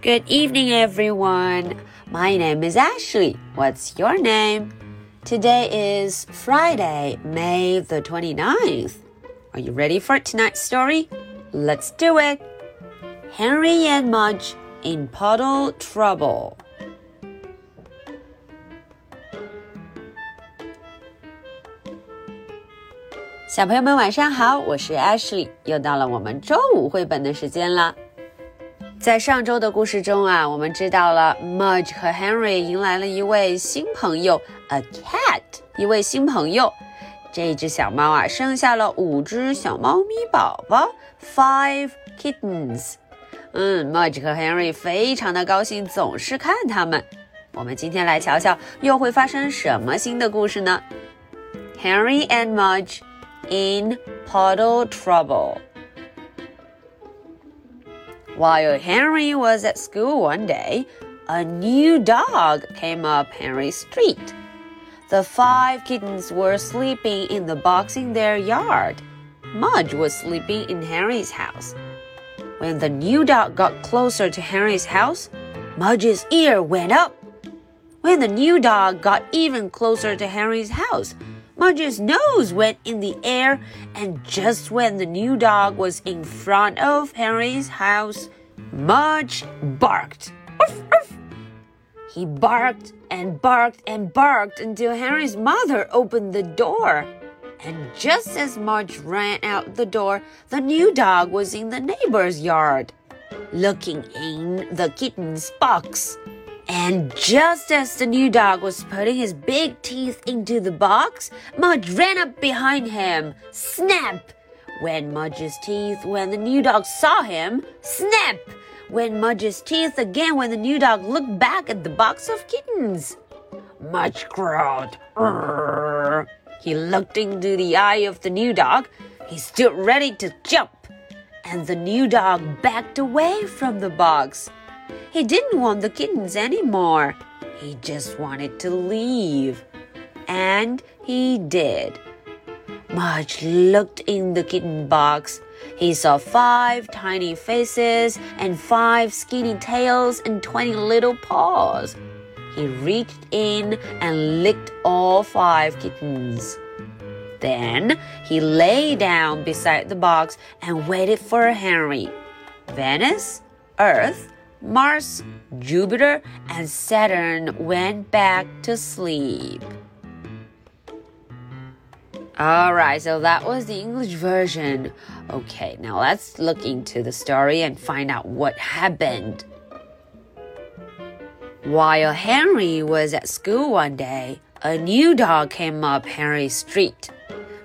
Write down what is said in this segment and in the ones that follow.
Good evening, everyone. My name is Ashley. What's your name? Today is Friday, May the 29th. Are you ready for tonight's story? Let's do it. Henry and Mudge in Puddle Trouble. 小朋友们晚上好，我是 Ashley，又到了我们周五绘本的时间了。在上周的故事中啊，我们知道了 Mudge 和 Henry 迎来了一位新朋友，a cat，一位新朋友。这只小猫啊，生下了五只小猫咪宝宝，five kittens。嗯，Mudge 和 Henry 非常的高兴，总是看它们。我们今天来瞧瞧，又会发生什么新的故事呢？Henry and Mudge in puddle trouble. While Henry was at school one day, a new dog came up Henry's street. The five kittens were sleeping in the box in their yard. Mudge was sleeping in Henry's house. When the new dog got closer to Henry's house, Mudge's ear went up. When the new dog got even closer to Henry's house, Mudge's nose went in the air, and just when the new dog was in front of Henry's house, Mudge barked. He barked and barked and barked until Henry's mother opened the door. And just as Mudge ran out the door, the new dog was in the neighbor's yard, looking in the kitten's box. And just as the new dog was putting his big teeth into the box, Mudge ran up behind him. Snap! When Mudge's teeth, when the new dog saw him, snap! When Mudge's teeth again when the new dog looked back at the box of kittens. Mudge growled. He looked into the eye of the new dog. He stood ready to jump. And the new dog backed away from the box. He didn't want the kittens anymore. He just wanted to leave. And he did. Mudge looked in the kitten box. He saw five tiny faces and five skinny tails and 20 little paws. He reached in and licked all five kittens. Then he lay down beside the box and waited for Henry. Venus, Earth, Mars, Jupiter, and Saturn went back to sleep. Alright, so that was the English version. Okay, now let's look into the story and find out what happened. While Henry was at school one day, a new dog came up Henry's street.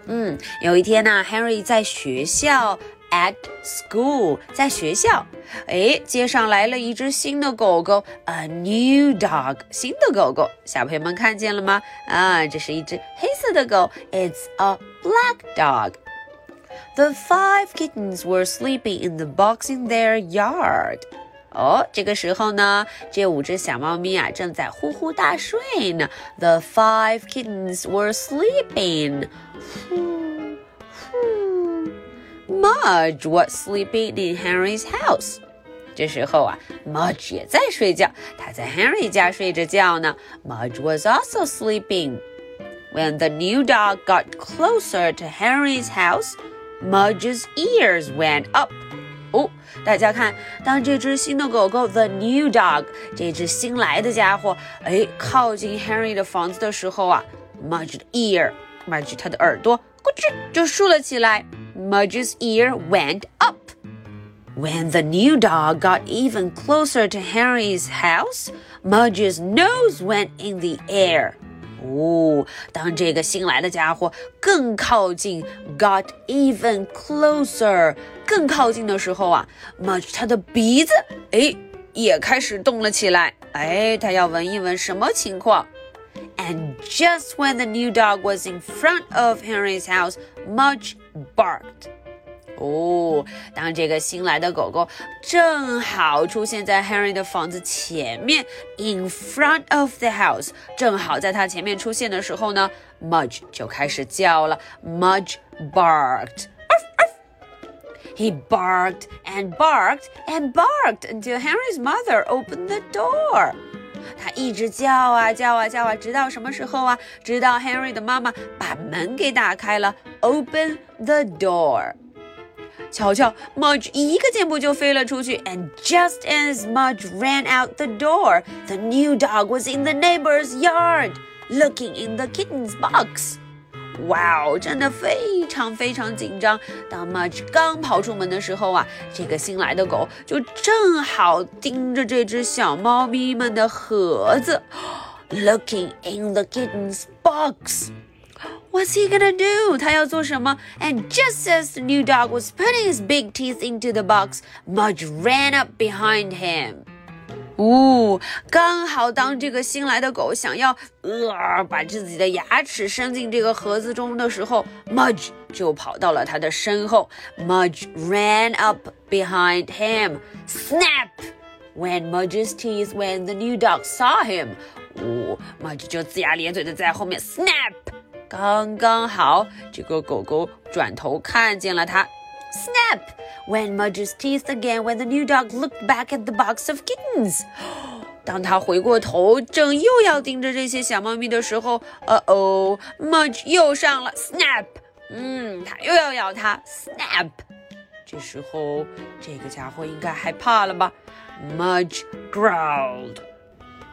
嗯，有一天呢，Henry 在学校 at school，在学校，哎，街上来了一只新的狗狗，a new dog，新的狗狗，小朋友们看见了吗？啊，这是一只黑色的狗，it's a black dog。The five kittens were sleeping in the box in their yard。哦，这个时候呢，这五只小猫咪啊正在呼呼大睡呢。The five kittens were sleeping。 Mudge was sleeping in Henry's house. 这时候啊，Mudge 也在睡觉，他在 Henry 家睡着觉呢。Mudge was also sleeping. When the new dog got closer to Henry's house, Mudge's ears went up. 哦，大家看，当这只新的狗狗 the new dog 这只新来的家伙，哎，靠近 Henry 的房子的时候啊，Mudge 的 ear，Mudge 他的耳朵咕吱就竖了起来。 Mudge's ear went up. When the new dog got even closer to Henry's house, Mudge's nose went in the air. 哦，当这个新来的家伙更靠近，got even closer，更靠近的时候啊，Mudge 他的鼻子哎也开始动了起来，哎，他要闻一闻什么情况。 And just when the new dog was in front of Henry's house, Mudge barked. 哦，当这个新来的狗狗正好出现在 Henry 的房子前面，in front of the house，正好在他前面出现的时候呢，Mudge 就开始叫了，Mudge barked。 He barked and barked and barked until Henry's mother opened the door. 他一直叫啊叫啊叫啊，直到什么时候啊？直到 Henry 的妈妈把门给打开了，Open the door。瞧瞧，Mudge 一个箭步就飞了出去，and just as Mudge ran out the door, the new dog was in the neighbor's yard, looking in the kitten's box. 哇哦，真的非常非常紧张。当 Mudge 刚跑出门的时候啊，这个新来的狗就正好盯着这只小猫咪们的盒子，looking in the kitten's box。What's he gonna do? 他要做什么？And just as the new dog was putting his big teeth into the box, Mudge ran up behind him. 哦，刚好当这个新来的狗想要呃把自己的牙齿伸进这个盒子中的时候，Mudge 就跑到了他的身后。Mudge ran up behind him. Snap! When Mudge's teeth, when the new dog saw him，哦，Mudge 就龇牙咧嘴的在后面 snap，刚刚好，这个狗狗转头看见了它。Snap! When Mudge's teeth again when the new dog looked back at the box of kittens. 当他回过头，正又要盯着这些小猫咪的时候，呃哦，Mudge 又上了，snap，嗯，他又要咬它，snap。这时候，这个家伙应该害怕了吧？Mudge growled。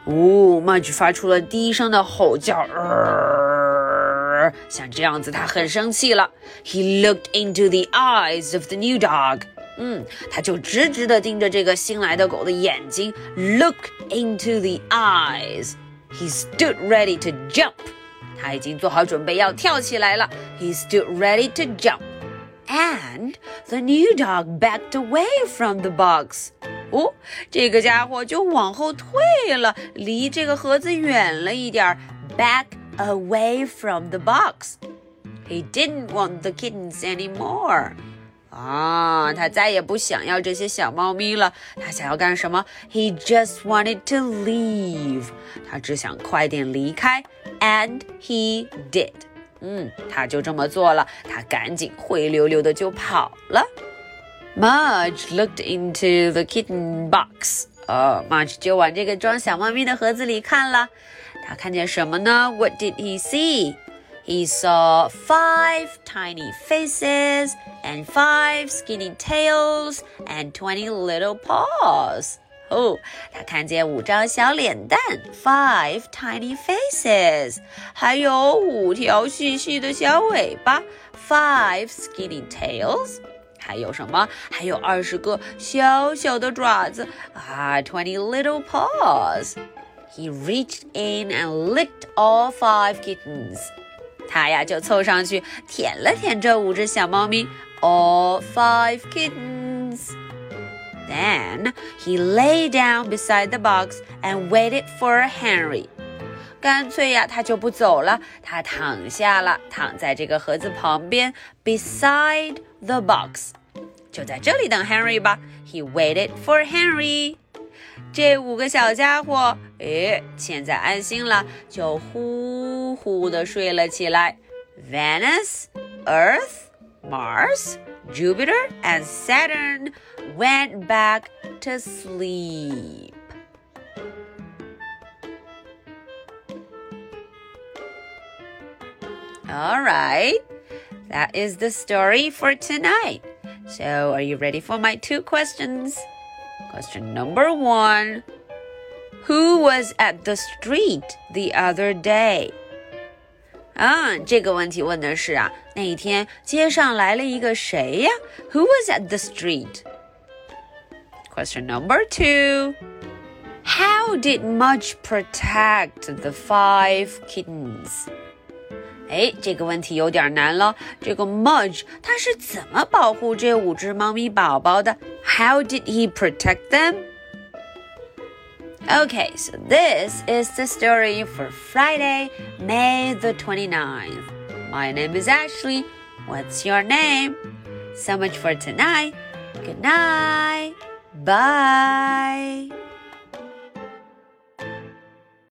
哦，Mudge 发出了低声的吼叫。呃像这样子，他很生气了。He looked into the eyes of the new dog。嗯，他就直直的盯着这个新来的狗的眼睛。Look into the eyes。He stood ready to jump。他已经做好准备要跳起来了。He stood ready to jump。And the new dog backed away from the box。哦，这个家伙就往后退了，离这个盒子远了一点儿。Back away from the box. He didn't want the kittens anymore. 啊，他再也不想要这些小猫咪了。他想要干什么？He just wanted to leave. 他只想快点离开。And he did. 嗯，他就这么做了。他赶紧灰溜溜的就跑了。Mudge looked into the kitten box. 哦，Mudge 就往这个装小猫咪的盒子里看了。 他看见什么呢？What did he see? He saw five tiny faces and five skinny tails and twenty little paws. 哦，他看见五张小脸蛋，five tiny faces，还有五条细细的小尾巴，five skinny tails。还有什么？还有二十个小小的爪子啊，twenty little paws。 he reached in and licked all five kittens. 他呀就凑上去舔了舔这五只小猫咪，all five kittens. Then he lay down beside the box and waited for Henry. 干脆呀，他就不走了，他躺下了，躺在这个盒子旁边，beside the box，就在这里等 Henry 吧。He waited for Henry. 这五个小家伙，诶，现在安心了，就呼呼的睡了起来。Venus, Earth, Mars, Jupiter, and Saturn went back to sleep. All right, that is the story for tonight. So, are you ready for my two questions? Question number one Who was at the street the other day? 啊，这个问题问的是啊，那一天街上来了一个谁呀？Who was at the street? Question number two. How did Mudge protect the five kittens? 哎，这个问题有点难了。这个 Mudge 他是怎么保护这五只猫咪宝宝的？How did he protect them? Okay, so this is the story for Friday, May the 29th. My name is Ashley. What's your name? So much for tonight. Good night. Bye.